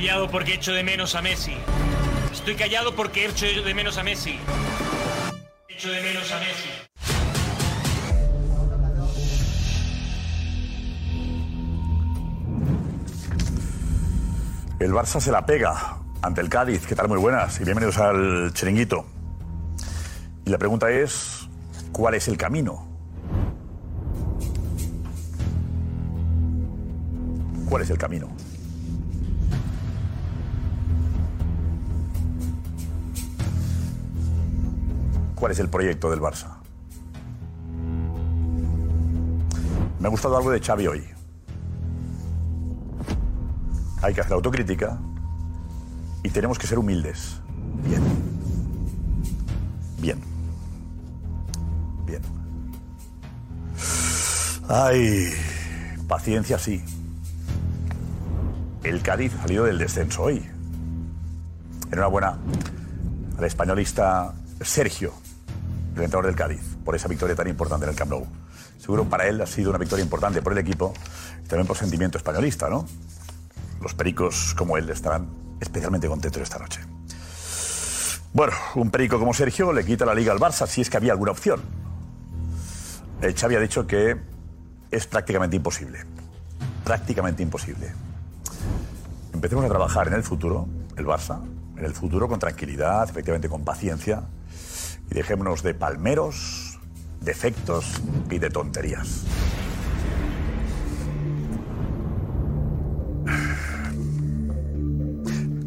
callado porque echo de menos a Messi. Estoy callado porque echo de menos a Messi. Echo de menos a Messi. El Barça se la pega ante el Cádiz. ¿Qué tal? Muy buenas y bienvenidos al chiringuito. Y la pregunta es, ¿cuál es el camino? ¿Cuál es el camino? ¿Cuál es el proyecto del Barça? Me ha gustado algo de Xavi hoy. Hay que hacer autocrítica y tenemos que ser humildes. Bien. Bien. Bien. Ay, paciencia sí. El Cádiz ha salido del descenso hoy. Enhorabuena al españolista Sergio, el entrenador del Cádiz, por esa victoria tan importante en el Camp Nou. Seguro para él ha sido una victoria importante por el equipo y también por sentimiento españolista, ¿no? Los pericos como él estarán especialmente contentos esta noche. Bueno, un perico como Sergio le quita la liga al Barça si es que había alguna opción. El Xavi ha dicho que es prácticamente imposible. Prácticamente imposible. Empecemos a trabajar en el futuro, el Barça, en el futuro con tranquilidad, efectivamente con paciencia, y dejémonos de palmeros, defectos y de tonterías.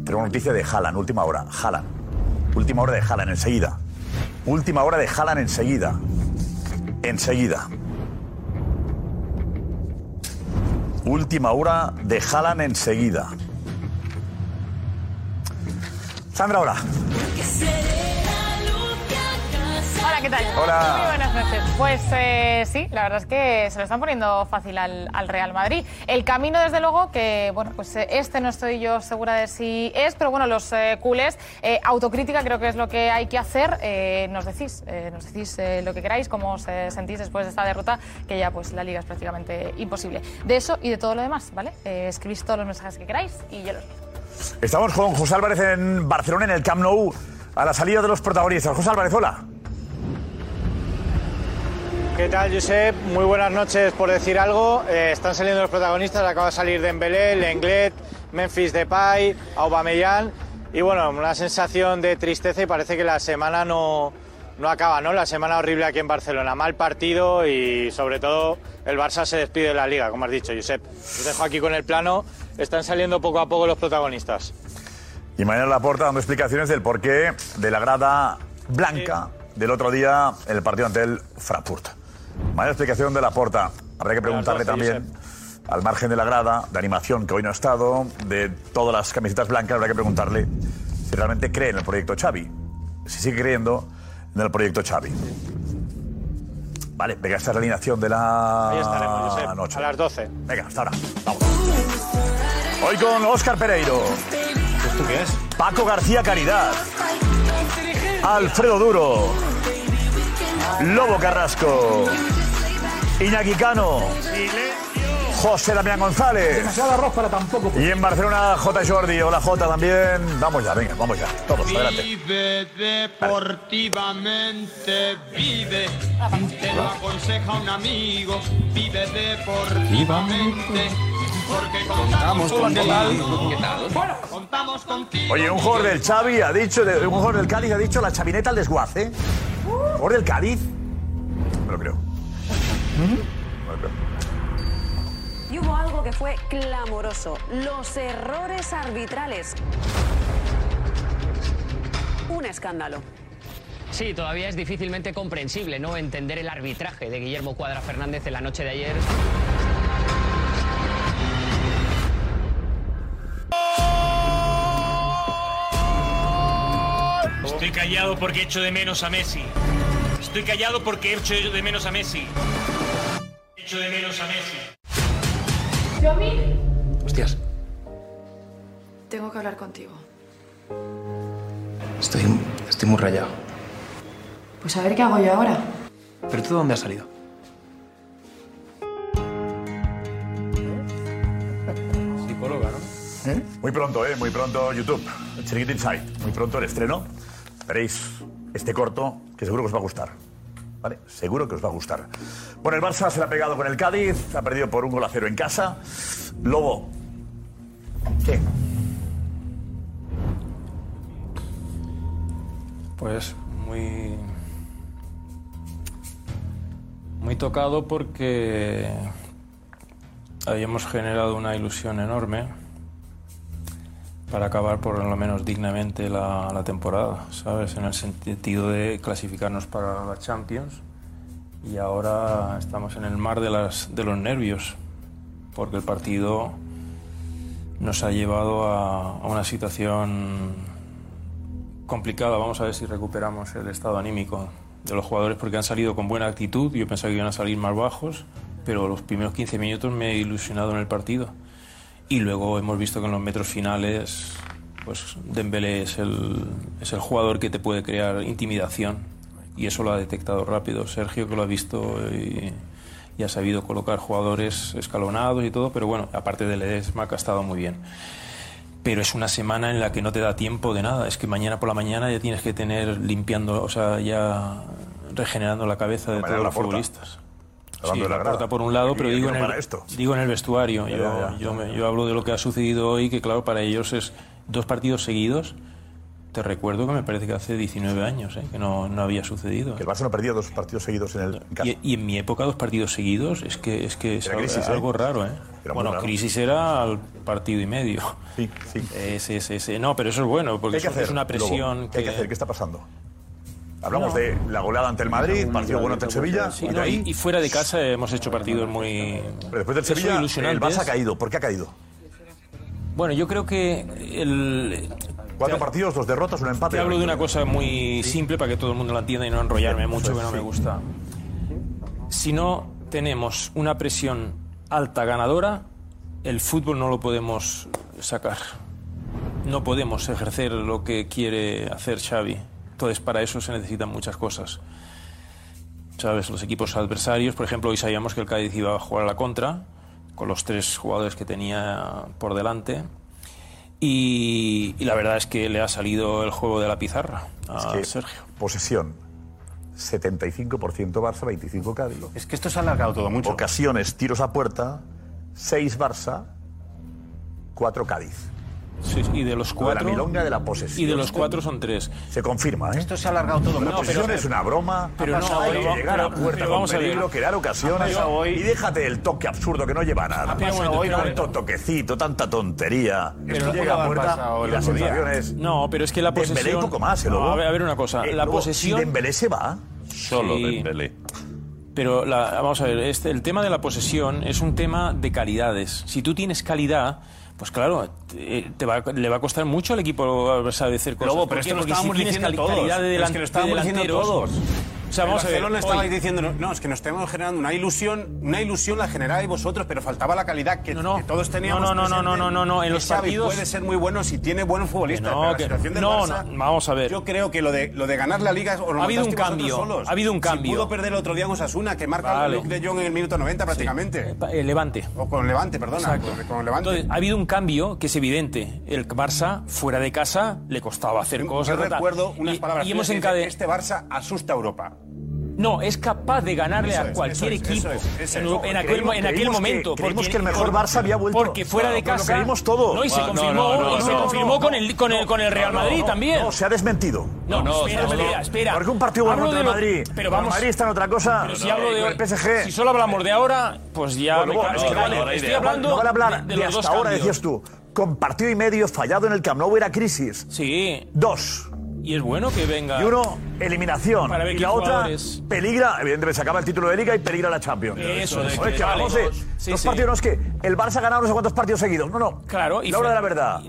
Tenemos noticia de Haaland, última hora. Haaland. Última hora de Haaland, enseguida. Última hora de Haaland enseguida. Enseguida. Última hora de Haaland enseguida. Sandra, hola. ¿Qué tal? Hola. Muy buenas noches. Pues eh, sí, la verdad es que se lo están poniendo fácil al, al Real Madrid. El camino, desde luego, que, bueno, pues eh, este no estoy yo segura de si es, pero bueno, los eh, culés, eh, autocrítica creo que es lo que hay que hacer. Eh, nos decís, nos decís lo que queráis, cómo os sentís después de esta derrota, que ya pues la liga es prácticamente imposible. De eso y de todo lo demás, ¿vale? Escribís todos los mensajes que queráis y yo los. Estamos con José Álvarez en Barcelona, en el Camp Nou, a la salida de los protagonistas. José Álvarez, hola. ¿Qué tal, Josep? Muy buenas noches por decir algo. Eh, están saliendo los protagonistas, acaba de salir Dembélé, Lenglet, Memphis Depay, Aubameyang y bueno, una sensación de tristeza y parece que la semana no, no acaba, ¿no? La semana horrible aquí en Barcelona, mal partido y sobre todo el Barça se despide de la Liga, como has dicho, Josep. Os dejo aquí con el plano, están saliendo poco a poco los protagonistas. Y mañana Laporta dando explicaciones del porqué de la grada blanca del otro día en el partido ante el Frankfurt. Mañana explicación de Laporta. Habrá que preguntarle 12, también, al margen de la grada, de animación que hoy no ha estado, de todas las camisetas blancas, habrá que preguntarle si realmente cree en el proyecto Xavi. Si sigue creyendo en el proyecto Xavi. Vale, venga, esta es la alineación de la Ahí estaremos, Josep, noche. a las 12. Venga, hasta ahora. Vamos. Hoy con Óscar Pereiro. ¿Esto qué es? Paco García Caridad. Alfredo Duro. Lobo Carrasco. Iñaki Cano. José Damián González. Demasiado arroz para tan poco. Y en Barcelona, J. Jordi. Hola, J. también. Vamos ya, venga, vamos ya. Todos, adelante. Vive deportivamente, vive. Te lo aconseja un amigo. Vive deportivamente. Porque contamos. ¿Qué tal? Contamos contigo. Oye, un jugador del Xavi ha dicho, de- un jugador del Cádiz ha dicho la chavineta al desguace. ¿Por el Cádiz? Me lo creo. Me lo creo. Y hubo algo que fue clamoroso, los errores arbitrales. Un escándalo. Sí, todavía es difícilmente comprensible no entender el arbitraje de Guillermo Cuadra Fernández en la noche de ayer. Callado porque echo de menos a Messi. Estoy callado porque echo de menos a Messi. Echo de menos a Messi. Hostias, Tengo que hablar contigo. estoy, estoy muy rayado. Pues a ver qué hago yo ahora. ¿Pero tú de dónde has salido? Psicóloga, ¿no? Muy pronto, ¿eh? Muy pronto YouTube. Chiringuito Inside. Muy pronto el estreno. Veréis este corto que seguro que os va a gustar. ¿Vale? Seguro que os va a gustar. Bueno, el Barça se le ha pegado con el Cádiz. Ha perdido por un gol a cero en casa. Lobo. ¿Qué? Pues muy. Muy tocado porque habíamos generado una ilusión enorme para acabar por lo menos dignamente la, la temporada, ¿sabes? En el sentido de clasificarnos para la Champions y ahora estamos en el mar de, las, de los nervios porque el partido nos ha llevado a, a una situación complicada. Vamos a ver si recuperamos el estado anímico de los jugadores porque han salido con buena actitud. Yo pensaba que iban a salir más bajos, pero los primeros 15 minutos me he ilusionado en el partido. Y luego hemos visto que en los metros finales, pues Dembélé es el, es el jugador que te puede crear intimidación. Y eso lo ha detectado rápido Sergio, que lo ha visto y, y ha sabido colocar jugadores escalonados y todo. Pero bueno, aparte de Ledesma, que ha estado muy bien pero es una semana en la que no te da tiempo de nada. Es que mañana por la mañana ya tienes que tener limpiando, o sea, ya regenerando la cabeza de todos los futbolistas. Sí, de la por un lado, pero digo en, el, esto. digo en el vestuario. Yo, ya, ya. yo me- yo hablo de lo que ha sucedido hoy, que claro, para ellos es dos partidos seguidos. Te recuerdo que me parece que hace 19 años, ¿eh? que no, no había sucedido. Que el Barça no perdía dos partidos seguidos en el casa. Y, y en mi época dos partidos seguidos es que es, que es Era algo, crisis, ¿eh? algo raro, ¿eh? Era bueno, raro. crisis era al partido y medio. Sí, sí. Ese, ese, ese. No, pero eso es bueno, ¿Qué porque eso hacer? es una presión Lobo? ¿Qué hay que que- hacer? ¿Qué está pasando? Hablamos de la goleada ante el Madrid, partido bueno ante el Sevilla. Sí, y de no, ahí, y, y fuera de casa hemos hecho partidos muy. pero después del Sevilla, el. Barça ha caído. ¿Por qué ha caído? Bueno, yo creo que el. Cuatro te- partidos, dos derrotas, un empate. Te hablo de una cosa muy simple para que todo el mundo la entienda y no enrollarme mucho, que no me gusta. Si no tenemos una presión alta ganadora, el fútbol no lo podemos sacar. No podemos ejercer lo que quiere hacer Xavi. Entonces, para eso se necesitan muchas cosas. ¿Sabes? Los equipos adversarios, por ejemplo, hoy sabíamos que el Cádiz iba a jugar a la contra, con los tres jugadores que tenía por delante. Y, y la verdad es que le ha salido el juego de la pizarra a Es que Sergio. Posesión. 75% Barça, 25 Cádiz. Es que esto se ha alargado todo mucho. Ocasiones, tiros a puerta, 6 Barça, 4 Cádiz. Sí, y de los Lo de cuatro. la milonga de la posesión. Y de los cuatro son tres. Se confirma, ¿eh? Esto se ha alargado todo La mucho. posesión es una broma. pero no, pero va- que llegar a pero- puerta pero con a peligro, crear ocasiones. Hoy- Y déjate el toque absurdo que no lleva nada. Pero un momento, hoy pero- tanto toquecito, tanta tontería. Pero Esto no llega a puerta y las sensaciones. No, pero es que la Dembélé posesión. y poco más, ¿eh, No, a ver, a ver una cosa. Eh, la luego, posesión. Si Dembélé se va, Solo Sí. Dembélé. Pero la- vamos a ver, este, el tema de la posesión es un tema de calidades. Si tú tienes calidad, pues claro, te, te va, le va a costar mucho al equipo adversario hacer cosas. Lobo, ¿Por pero es que lo estábamos diciendo todos. es que lo estábamos diciendo todos. O sea, vamos a ver. Hoy- estabais diciendo, no, es que nos estamos generando una ilusión, una ilusión la generáis vosotros, pero faltaba la calidad que, No, no. que todos teníamos. No, no, no, no, no, no, no, en los partidos- puede ser muy bueno si tiene buenos futbolistas. No, pero la que- situación del no, Barça, no, vamos a ver. Yo creo que lo de, lo de ganar la liga lo Ha habido un cambio, solos. ha habido un Si cambio. pudo perder el otro día en Osasuna, que marca Vale. el Luke de Jong en el minuto 90 prácticamente. Eh, Levante. O con Levante, perdona. Con, con Levante. Entonces, ha habido un cambio que es evidente. El Barça, fuera de casa, le costaba hacer Yo cosas. tal. recuerdo unas palabras Y, hemos encade- Este Barça asusta a Europa. No, es capaz de ganarle Eso a es, cualquier eso es, equipo eso es, eso en, es. No, en aquel, creímos- en aquel que- momento. creímos porque- que el mejor Barça había vuelto. Porque fuera de Claro, lo casa. creímos todo. No, y se confirmó, con, el, con, el, con el Real Madrid no, también. No, se ha desmentido. No, no, espera, espera, espera. Porque un partido bueno contra el Madrid. pero vamos- Madrid está en otra cosa. Pero si hablo de PSG. Si solo hablamos de ahora, pues ya que estoy hablando de, los dos hasta ahora, decías tú. Con partido y medio fallado en el Camp Nou era crisis. Sí. Dos. Y es bueno que venga. Y uno, eliminación. Para ver y la otra, jugadores- peligra, evidentemente se acaba el título de Liga y peligra la Champions. Eso es. Joder, que Vale. Sí, dos sí. partidos, no es que el Barça ha ganado no sé cuántos partidos seguidos. No, no. Claro, y la hora de la verdad.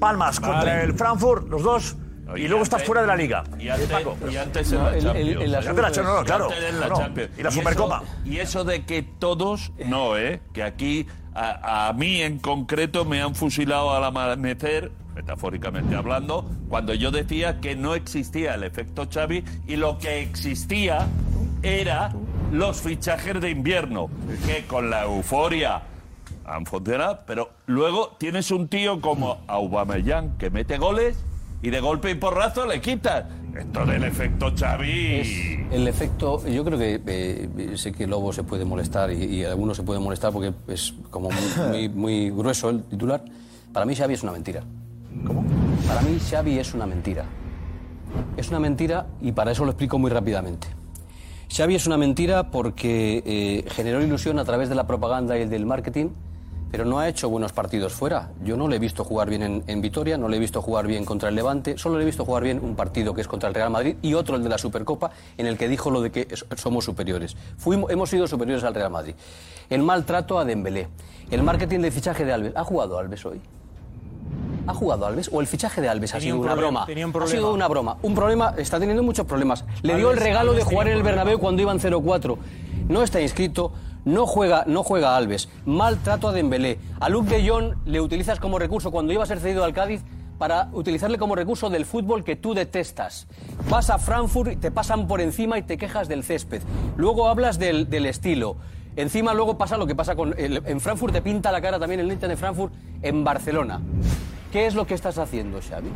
Palmas Vale. contra el Frankfurt, los dos. Y, luego estás fuera de la Liga. Y antes, Paco. y antes en No, la el- Champions. el asunto Antes la Champions, no, no, Y claro. antes en la No, no. Champions. Y la eso- Supercopa. y eso de que todos, no, ¿eh? Que aquí, a, a mí en concreto, me han fusilado al amanecer, metafóricamente hablando, cuando yo decía que no existía el efecto Xavi y lo que existía era los fichajes de invierno, que con la euforia han funcionado, pero luego tienes un tío como Aubameyang que mete goles y de golpe y porrazo le quitas. Esto del efecto Xavi... El efecto, yo creo que eh, sé que Lobo se puede molestar y, y algunos se pueden molestar porque es como muy, muy- muy grueso el titular. Para mí Xavi es una mentira. Para mí Xavi es una mentira. Es una mentira y para eso lo explico muy rápidamente. Xavi es una mentira porque eh, generó ilusión a través de la propaganda y del marketing, pero no ha hecho buenos partidos fuera. Yo no le he visto jugar bien en, Vitoria, no le he visto jugar bien contra el Levante, solo le he visto jugar bien un partido que es contra el Real Madrid y otro, el de la Supercopa, en el que dijo lo de que somos superiores. Fuimos, hemos sido superiores al Real Madrid. El maltrato a Dembélé, el marketing de fichaje de Alves. ¿Ha jugado Alves hoy? ¿Ha jugado Alves? ¿O el fichaje de Alves ha sido un una broma? un Ha sido una broma. Un problema, está teniendo muchos problemas. Le dio el regalo Alves de jugar en el. Bernabéu cuando iban 0-4. No está inscrito, no juega, no juega Alves. Maltrato a Dembélé. A Luke de Jong le utilizas como recurso cuando iba a ser cedido al Cádiz para utilizarle como recurso del fútbol que tú detestas. Vas a Frankfurt, te pasan por encima y te quejas del césped. Luego hablas del, del estilo. Encima luego pasa lo que pasa con... en Frankfurt te pinta la cara también el Inter de Frankfurt en Barcelona. ¿Qué es lo que estás haciendo, Xavi?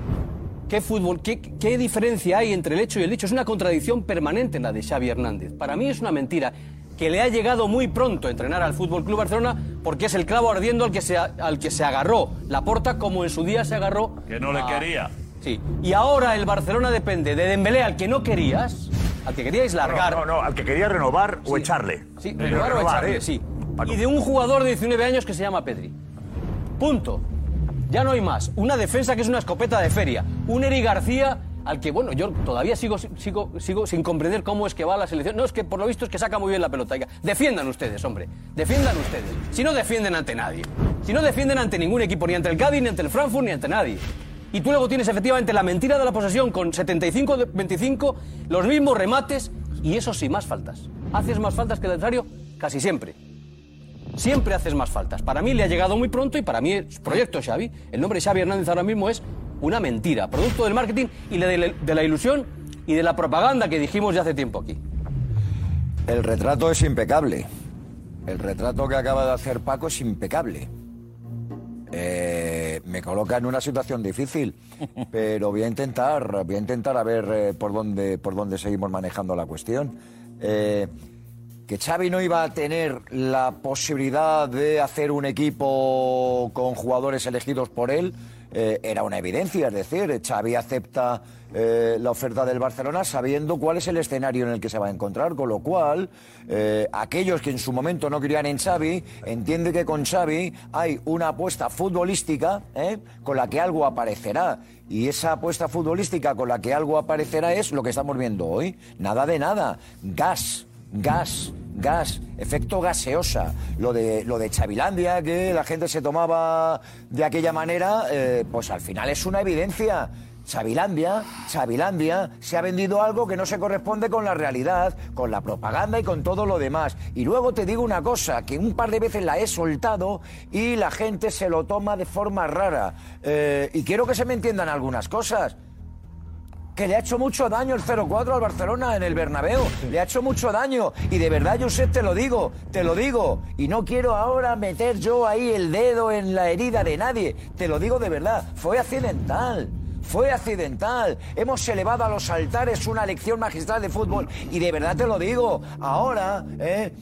¿Qué fútbol, qué, qué diferencia hay entre el hecho y el dicho? Es una contradicción permanente la de Xavi Hernández. Para mí es una mentira que le ha llegado muy pronto entrenar al Fútbol Club Barcelona porque es el clavo ardiendo al que se, a- al que se agarró la porta como en su día se agarró. Que no le a- quería. Sí. Y ahora el Barcelona depende de Dembélé al que no querías, al que queríais largar. No, no, no, al que quería renovar o echarle. Sí, Pero renovar o echarle, ¿eh? sí. Y de un jugador de 19 años que se llama Pedri. Punto. Ya no hay más. Una defensa que es una escopeta de feria. Un Eri García al que, bueno, yo todavía sigo, sigo, sigo sin comprender cómo es que va la selección. No, es que por lo visto es que saca muy bien la pelota. Defiendan ustedes, hombre. Defiendan ustedes. Si no defienden ante nadie. Si no defienden ante ningún equipo, ni ante el Cádiz, ni ante el Frankfurt, ni ante nadie. Y tú luego tienes efectivamente la mentira de la posesión con 75-25, los mismos remates y eso sí, más faltas. Haces más faltas que el adversario casi siempre. Siempre haces más faltas. Para mí le ha llegado muy pronto y para mí es proyecto Xavi. El nombre Xavi Hernández ahora mismo es una mentira, producto del marketing y de de la ilusión y de la propaganda que dijimos ya hace tiempo aquí. El retrato es impecable. El retrato que acaba de hacer Paco es impecable. Eh, me coloca en una situación difícil, pero voy a intentar, voy a intentar a ver eh, por dónde, por dónde seguimos manejando la cuestión. Eh, que Xavi no iba a tener la posibilidad de hacer un equipo con jugadores elegidos por él eh, era una evidencia. Es decir, Xavi acepta eh, la oferta del Barcelona sabiendo cuál es el escenario en el que se va a encontrar, con lo cual eh, aquellos que en su momento no querían en Xavi entienden que con Xavi hay una apuesta futbolística con la que algo aparecerá. Y esa apuesta futbolística con la que algo aparecerá es lo que estamos viendo hoy. Nada de nada. Gas gas, gas, efecto gaseosa. Lo de, lo de Chavilandia, que la gente se tomaba de aquella manera, eh, pues al final es una evidencia. Chavilandia, Chavilandia, se ha vendido algo que no se corresponde con la realidad, con la propaganda y con todo lo demás. Y luego te digo una cosa, que un par de veces la he soltado y la gente se lo toma de forma rara. Eh, y quiero que se me entiendan algunas cosas que le ha hecho mucho daño el 0-4 al Barcelona en el Bernabéu. Le ha hecho mucho daño. Y de verdad, Josep, te lo digo, te lo digo. Y no quiero ahora meter yo ahí el dedo en la herida de nadie. Te lo digo de verdad. Fue accidental. fue accidental. Hemos elevado a los altares una lección magistral de fútbol y de verdad te lo digo, ahora, ¿eh?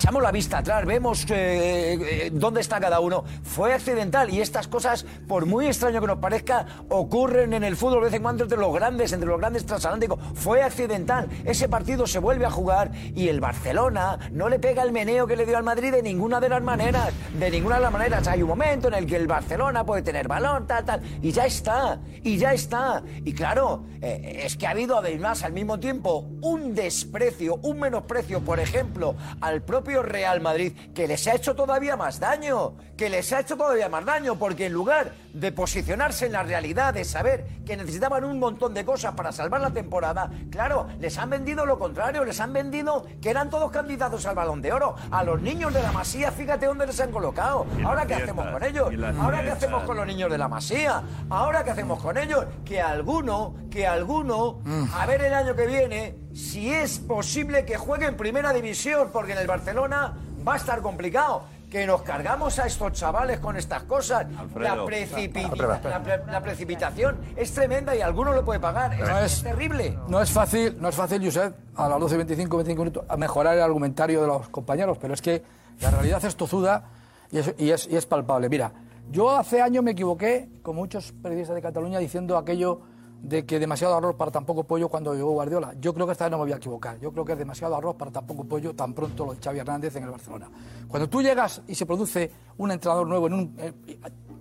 Echamos la vista atrás, vemos eh, eh, dónde está cada uno. Fue accidental y estas cosas, por muy extraño que nos parezca, ocurren en el fútbol de vez en cuando entre los grandes, entre los grandes transatlánticos. Fue accidental. Ese partido se vuelve a jugar y el Barcelona no le pega el meneo que le dio al Madrid de ninguna de las maneras. De ninguna de las maneras. Hay un momento en el que el Barcelona puede tener balón, tal, tal. Y ya está. Y ya está. Y claro, eh, es que ha habido además al mismo tiempo un desprecio, un menosprecio, por ejemplo, al propio Real Madrid, que les ha hecho todavía más daño, que les ha hecho todavía más daño, porque en lugar de posicionarse en la realidad, de saber que necesitaban un montón de cosas para salvar la temporada, claro, les han vendido lo contrario, les han vendido que eran todos candidatos al balón de oro. A los niños de la Masía, fíjate dónde les han colocado. Ahora, ¿qué fiestas, hacemos con ellos? Ahora, ¿qué hacemos con los niños de la Masía? Ahora, ¿qué hacemos con ellos? Que alguno, que alguno, a ver el año que viene, si es posible que juegue en primera división, porque en el Barcelona va a estar complicado. Que nos cargamos a estos chavales con estas cosas. La, Alfredo. precipi- Alfredo, espera. la pre- la precipitación es tremenda y alguno lo puede pagar. Es, No es es- terrible. No es fácil, no es fácil, Josep, a las 12, 25, 25 minutos, a mejorar el argumentario de los compañeros, pero es que la realidad es tozuda y es, y es, y es palpable. Mira, yo hace años me equivoqué, con muchos periodistas de Cataluña, diciendo aquello de que demasiado arroz para tan poco pollo cuando llegó Guardiola. Yo creo que esta vez no me voy a equivocar. Yo creo que es demasiado arroz para tan poco pollo tan pronto lo de Xavi Hernández en el Barcelona. Cuando tú llegas y se produce un entrenador nuevo en un... eh,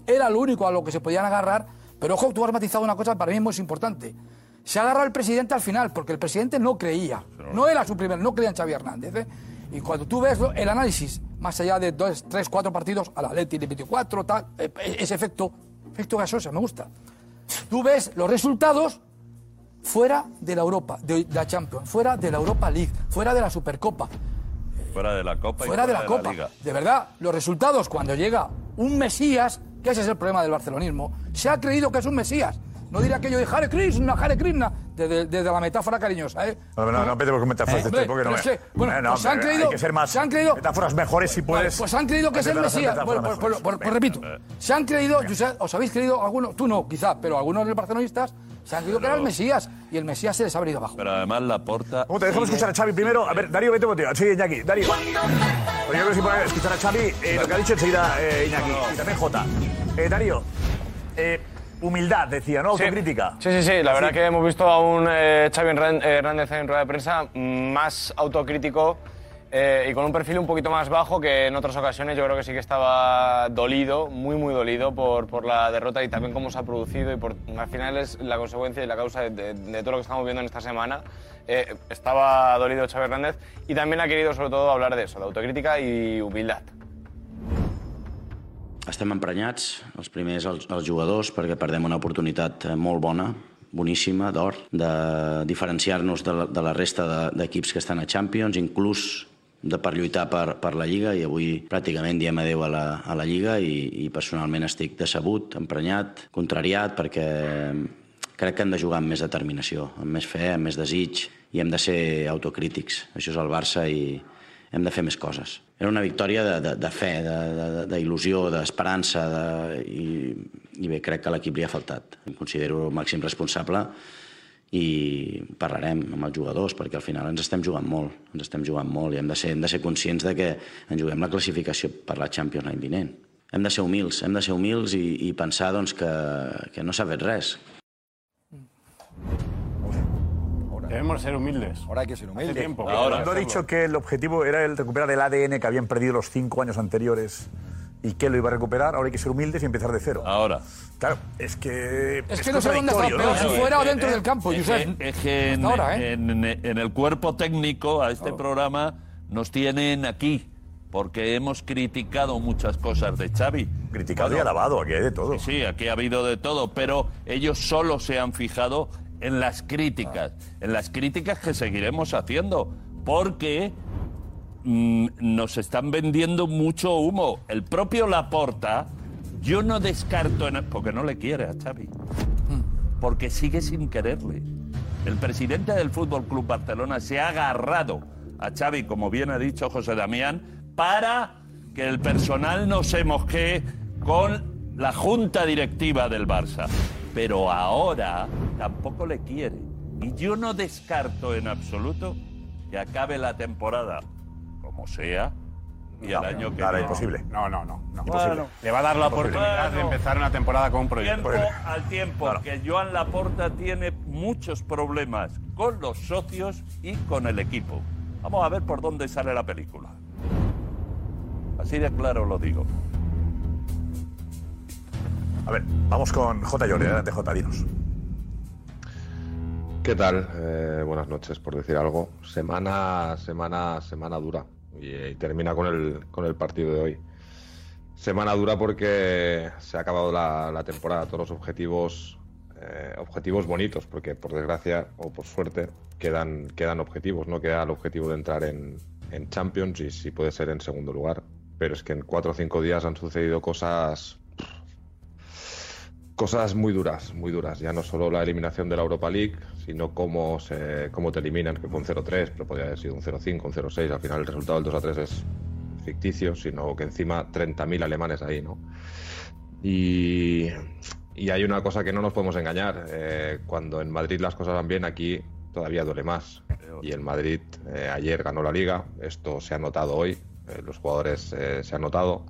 era lo único a lo que se podían agarrar, pero ojo, tú has matizado una cosa para mí muy importante. Se agarra el presidente al final, porque el presidente no creía. No era su primer, no creía en Xavi Hernández. ¿eh? Y cuando tú ves el análisis, más allá de dos, tres, cuatro partidos, al Atleti le metió cuatro, tal, eh, ese efecto, efecto gasosa, me gusta. Tú ves los resultados fuera de la Europa, de, la Champions, fuera de la Europa League, fuera de la Supercopa, Fuera de la Copa y fuera de la Copa. Liga. De verdad, los resultados cuando llega un Mesías, que ese es el problema del barcelonismo, se ha creído que es un Mesías. No diré aquello de Hare Krishna, Hare Krishna, desde, desde la metáfora cariñosa, ¿eh? No, no, no empecemos con metáforas de Hombre, este porque no me- que, bueno, Eh, no, pues se han creído, Hay que ser más. se han creído, metáforas mejores si puedes. pues han creído que es el Mesías. Bueno, pues, pues- pues- pues repito, se han creído, os habéis creído algunos, tú no, quizá, pero algunos de los barcelonistas se han creído que era el Mesías y el Mesías se les ha venido abajo. Pero además la porta. ¿Cómo te dejamos escuchar a Xavi primero? A ver, Darío, vete contigo. Sí, Iñaki. Darío. Pues yo creo que si puede escuchar a Xavi, eh, lo que ha dicho enseguida eh, Iñaki. Y también Jota. Eh, Darío, eh, humildad, decía, ¿no? Autocrítica. Sí, sí, sí. La verdad que hemos visto a un eh, Xavi Hernan- Hernández en rueda de prensa más autocrítico eh, y con un perfil un poquito más bajo que en otras ocasiones. Yo creo que sí que estaba dolido, muy, muy dolido por, por la derrota y también cómo se ha producido y por, al final es la consecuencia y la causa de, de- de todo lo que estamos viendo en esta semana. Eh, estaba dolido Xavi Hernández y también ha querido sobre todo hablar de eso, de autocrítica y humildad. Estem emprenyats, els primers els, els jugadors, perquè perdem una oportunitat eh, molt bona, boníssima, d'or, de diferenciar-nos de, la, de la resta de- d'equips que estan a Champions, inclús de per lluitar per, per la Lliga i avui pràcticament diem adeu a la, a la Lliga i, i personalment estic decebut, emprenyat, contrariat perquè crec que hem de jugar amb més determinació, amb més fe, amb més desig i hem de ser autocrítics. Això és el Barça i hem de fer més coses. Era una victòria de, de, de fe, d'il·lusió, de, de, d'esperança, de, i, i bé, crec que a l'equip li ha faltat. Em considero el màxim responsable i parlarem amb els jugadors perquè al final ens estem jugant molt, ens estem jugant molt i hem de ser, hem de ser conscients de que ens juguem la classificació per la Champions l'any vinent. Hem de ser humils, hem de ser humils i, i pensar doncs, que, que no s'ha fet res. Debemos ser humildes. Ahora hay que ser Hace tiempo. Cuando ha dicho que el objetivo era el recuperar el ADN que habían perdido los cinco años anteriores y que lo iba a recuperar, ahora hay que ser humildes y empezar de cero. Ahora. Claro, es que. Es que no sé dónde está peor, ¿no? si fuera o Eh, dentro eh, del campo, Es Josep. que, es que en, ahora, ¿eh? en- en el cuerpo técnico a este programa nos tienen aquí. Porque hemos criticado muchas cosas de Xavi. Criticado y alabado, aquí hay de todo. Sí, sí, aquí ha habido de todo, pero ellos solo se han fijado en las críticas, en las críticas que seguiremos haciendo, porque mm, nos están vendiendo mucho humo. El propio Laporta, yo no descarto, en- porque no le quiere a Xavi, porque sigue sin quererle. El presidente del Fútbol Club Barcelona se ha agarrado a Xavi, como bien ha dicho José Damián, para que el personal no se mosquee con la junta directiva del Barça. pero ahora tampoco le quiere. Y yo no descarto en absoluto que acabe la temporada, como sea, y el año que Claro, viene. imposible. No, no, no. no. Bueno. Le va a dar la Imposible. oportunidad de Bueno. empezar una temporada con un proyecto. Tiempo al tiempo que Joan Laporta tiene muchos problemas con los socios y con el equipo. Vamos a ver por dónde sale la película. Así de claro lo digo. A ver, vamos con J. Jordi. Adelante, J. Dinos. ¿Qué tal? Eh, buenas noches, por decir algo. Semana, semana, semana dura. Y, termina con el, con el partido de hoy. Semana dura porque se ha acabado la, la temporada, todos los objetivos, eh, objetivos bonitos, porque por desgracia o por suerte quedan, quedan objetivos, no queda el objetivo de entrar en, en Champions y si puede ser en segundo lugar. Pero es que en cuatro o cinco días han sucedido cosas cosas muy duras, muy duras. Ya no solo la eliminación de la Europa League, sino cómo, se, cómo te eliminan, que fue un 0-3, pero podría haber sido un 0-5, un 0-6. Al final el resultado del 2-3 es ficticio, sino que encima 30.000 alemanes ahí, ¿no? Y, y hay una cosa que no nos podemos engañar. eh, cuando en Madrid las cosas van bien, aquí todavía duele más. Y el Madrid eh, ayer ganó la liga, esto se ha notado hoy, eh, los jugadores se han notado.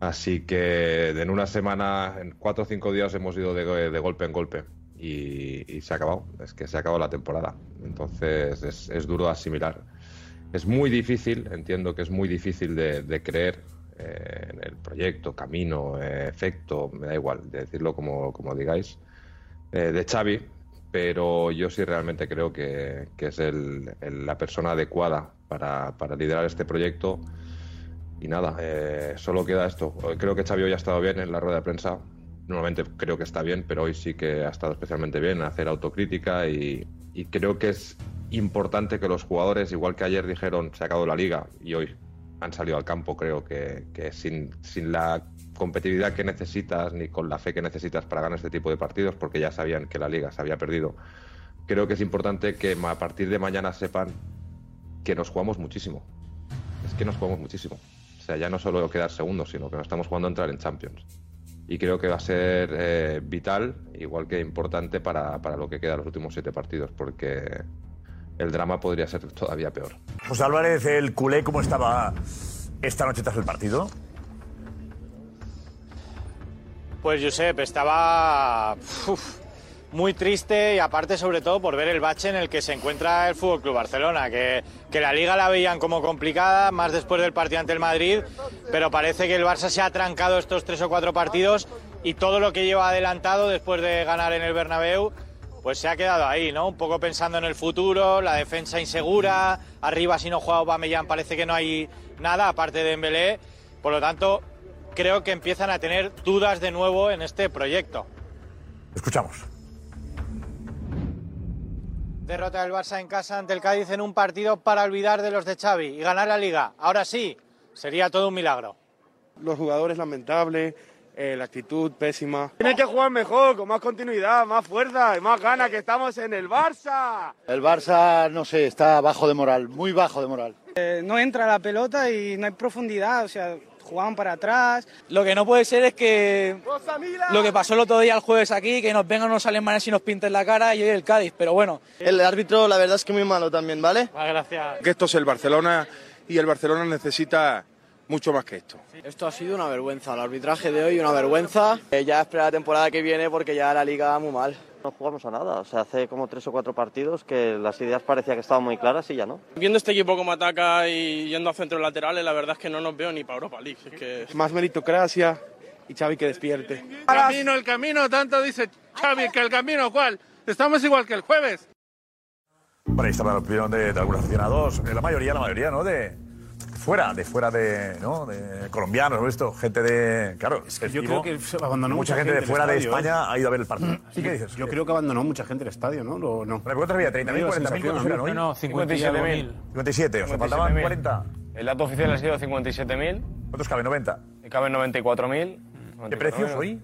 Así que en una semana, en cuatro o cinco días hemos ido de, de golpe en golpe y, y se ha acabado. Es que se ha acabado la temporada. Entonces es, es duro asimilar. Es muy difícil, entiendo que es muy difícil de, de creer eh, en el proyecto, camino, eh, efecto, me da igual, de decirlo como, como digáis, eh, de Xavi, pero yo sí realmente creo que, que es el- el- la persona adecuada para, para liderar este proyecto. Y nada, eh, solo queda esto. Creo que Xavi hoy ha estado bien en la rueda de prensa. Normalmente creo que está bien, pero hoy sí que ha estado especialmente bien en hacer autocrítica y, y creo que es importante que los jugadores, igual que ayer dijeron se ha acabado la liga y hoy han salido al campo, creo que, que sin, sin la competitividad que necesitas ni con la fe que necesitas para ganar este tipo de partidos, porque ya sabían que la liga se había perdido, creo que es importante que a partir de mañana sepan que nos jugamos muchísimo. Es que nos jugamos muchísimo. O sea, ya no solo quedar segundos, sino que nos estamos jugando a entrar en Champions. Y creo que va a ser eh, vital, igual que importante para, para lo que queda los últimos siete partidos, porque el drama podría ser todavía peor. José Álvarez, el culé, ¿cómo estaba esta noche tras el partido? Pues Josep, estaba uf, muy triste y aparte sobre todo por ver el bache en el que se encuentra el Fútbol Club Barcelona, que, que la liga la veían como complicada, más después del partido ante el Madrid, pero parece que el Barça se ha trancado estos tres o cuatro partidos y todo lo que lleva adelantado después de ganar en el Bernabéu, pues se ha quedado ahí, ¿no? Un poco pensando en el futuro, la defensa insegura, arriba si no juega Aubameyang parece que no hay nada aparte de Dembélé, por lo tanto creo que empiezan a tener dudas de nuevo en este proyecto. Escuchamos. Derrota del Barça en casa ante el Cádiz en un partido para olvidar de los de Xavi y ganar la Liga. Ahora sí, sería todo un milagro. Los jugadores lamentables, eh, la actitud pésima. Tiene que jugar mejor, con más continuidad, más fuerza y más ganas, que estamos en el Barça. El Barça, no sé, está bajo de moral, muy bajo de moral. Eh, no entra la pelota y no hay profundidad, o sea, jugaban para atrás. Lo que no puede ser es que lo que pasó el otro día el jueves aquí, que nos vengan unos alemanes y nos pinten la cara y hoy el Cádiz, pero bueno. El árbitro, la verdad es que muy malo también, ¿vale? gracias. Que esto es el Barcelona y el Barcelona necesita mucho más que esto. Esto ha sido una vergüenza, el arbitraje de hoy una vergüenza. Eh, ya espera la temporada que viene porque ya la liga va muy mal. No jugamos a nada, o sea, hace como tres o cuatro partidos que las ideas parecía que estaban muy claras y ya no. Viendo este equipo como ataca y yendo a centros laterales, la verdad es que no nos veo ni para Europa League. Es que... Más meritocracia y Xavi que despierte. El camino, el camino, tanto dice Xavi, que el camino, ¿cuál? Estamos igual que el jueves. Bueno, ahí estaba la opinión de, de algunos aficionados, eh, la mayoría, la mayoría, ¿no? De fuera, de fuera de, ¿no? De colombianos, ¿no? Esto, gente de, claro, Yo festivo. creo que se abandonó mucha, mucha, gente de el fuera de estadio, ¿eh? España ha ido a ver el partido. ¿Sí qué dices? Yo creo que abandonó mucha gente el estadio, ¿no? Lo, no. ¿Pero cuántos había? ¿30.000, Me dio la 40.000? sensación ¿Cuántos a mí. eran hoy? No, no, 57.000. 57, o sea, faltaban 57.000. 40. El dato oficial ha sido 57.000. ¿Cuántos caben? 90. Caben 94.000. ¿Qué precios hoy?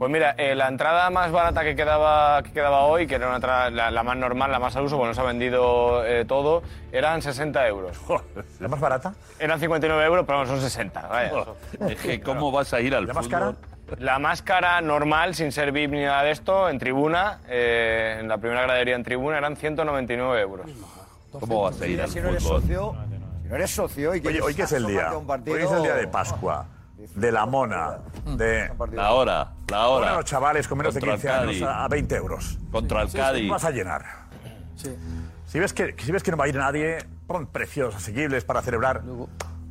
Pues mira, eh, la entrada más barata que quedaba, que quedaba hoy, que era una entrada, la, la más normal, la más al uso, bueno, se ha vendido eh, todo, eran 60 euros. ¿La más barata? Eran 59 euros, pero no, son 60. Vaya. Es que, ¿cómo vas a ir al ¿La más fútbol? cara? La máscara normal, sin ser VIP ni nada de esto, en tribuna, eh, en la primera gradería en tribuna, eran 199 euros. ¿Cómo vas a ir al Si no eres socio, si no eres socio y Oye, quieres hoy que es el día. Hoy es el día de Pascua, de la mona, de... La hora, la hora. Ponen a los chavales con menos de Contra el 15 años Cádiz. a, a 20 euros. Contra el Cádiz. Vas a llenar. Si ves, que, si ves que no va a ir nadie, pon precios asequibles para celebrar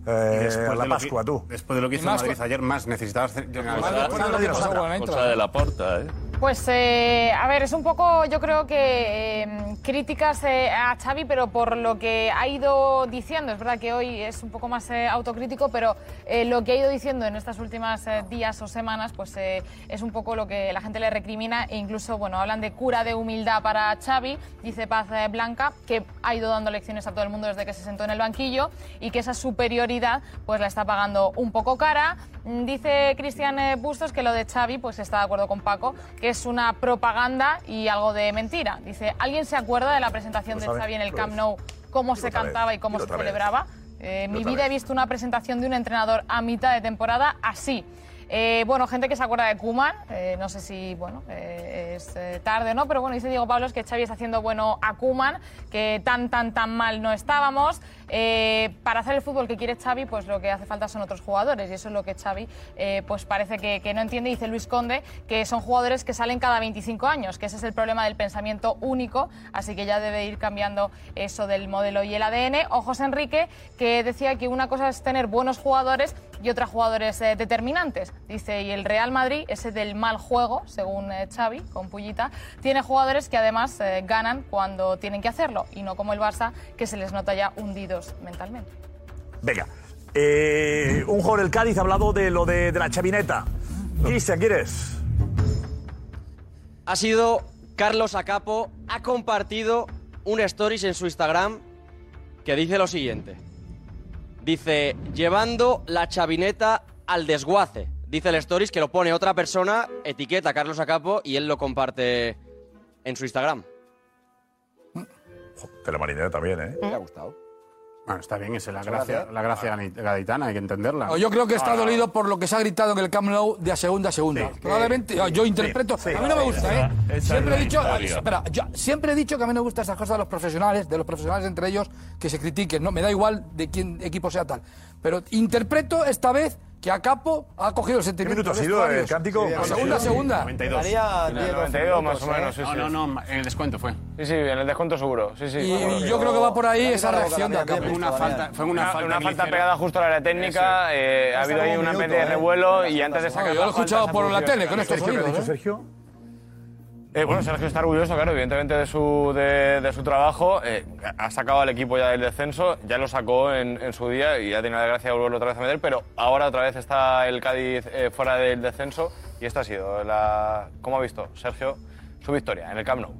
eh, después la de lo Pascua, tú. Después de lo que hizo más Madrid ayer, más necesitabas Cosa Cosa de la porta, ¿eh? Pues, eh, a ver, es un poco, yo creo que eh, críticas eh, a Xavi, pero por lo que ha ido diciendo, es verdad que hoy es un poco más eh, autocrítico, pero eh, lo que ha ido diciendo en estas últimas eh, días o semanas, pues es un poco lo que la gente le recrimina e incluso, bueno, hablan de cura de humildad para Xavi, dice Paz Blanca, que ha ido dando lecciones a todo el mundo desde que se sentó en el banquillo y que esa superioridad pues la está pagando un poco cara. Dice Cristian Bustos que lo de Xavi, pues está de acuerdo con Paco, que es una propaganda y algo de mentira. Dice, ¿alguien se acuerda de la presentación Lo de Xavi en el lo Camp. Nou? ¿Cómo se cantaba y cómo se celebraba? Eh, Dilo mi vida he visto una presentación de un entrenador a mitad de temporada así. Eh, bueno, gente que se acuerda de Kuman, no sé si bueno eh, es eh, tarde o no, pero bueno, dice Diego Pablos que Xavi está haciendo bueno a Kuman, que tan tan tan mal no estábamos. Eh, para hacer el fútbol que quiere Xavi, pues lo que hace falta son otros jugadores y eso es lo que Xavi eh, pues parece que, no entiende. Dice Luis Conde que son jugadores que salen cada 25 años, que ese es el problema del pensamiento único, así que ya debe ir cambiando eso del modelo y el ADN. O José Enrique que decía que una cosa es tener buenos jugadores y otra jugadores eh, determinantes. Dice, y el Real Madrid, ese del mal juego, según Xavi, con Pullita, tiene jugadores que además ganan cuando tienen que hacerlo y no como el Barça, que se les nota ya hundidos mentalmente. Venga. Eh, un jugador del Cádiz ha hablado de lo de, de la chavineta. Cristian, ¿quieres? ha sido Carlos Acapo, ha compartido un stories en su Instagram que dice lo siguiente. Dice, llevando la chavineta al desguace. Dice el stories que lo pone otra persona, etiqueta a Carlos Acapo y él lo comparte en su Instagram. Marinera también, ¿eh? Me ha gustado. Bueno, está bien, esa es la gracia, la gracia gaditana, hay que entenderla. No, yo creo que está dolido por lo que se ha gritado en el Camp Nou de a segunda a segunda. Probablemente, yo, yo interpreto. sí, a mí no me gusta, ¿eh? Siempre he dicho, historia. espera, yo siempre he dicho que a mí no me gustan esas cosas de los profesionales, de los profesionales entre ellos, que se critiquen. No, me da igual de quién equipo sea tal. Pero interpreto esta vez que a Capo ha cogido el sentimiento. minuto ha sido el cántico? A segunda a segunda. 92. Daría En el 10, 92 más o menos, sí, No, sí. no, no, en el descuento fue. Sí, sí, en el descuento seguro. Sí, sí. Y yo creo que va por ahí esa reacción de Acapo. Fue una falta, fue una, Una, falta, una falta pegada justo al área técnica, eh, ha habido ahí una especie de revuelo y antes de sacar yo lo he la escuchado por la tele con estos ¿qué oídos. ¿eh? Sergio? Eh, bueno, Sergio está orgulloso, claro, evidentemente de su, de, su trabajo. Eh, ha sacado al equipo ya del descenso, ya lo sacó en, su día y ya tiene la gracia de volverlo otra vez a meter, pero ahora otra vez está el Cádiz eh, fuera del descenso y esta ha sido la, como ha visto Sergio, su victoria en el Camp Nou.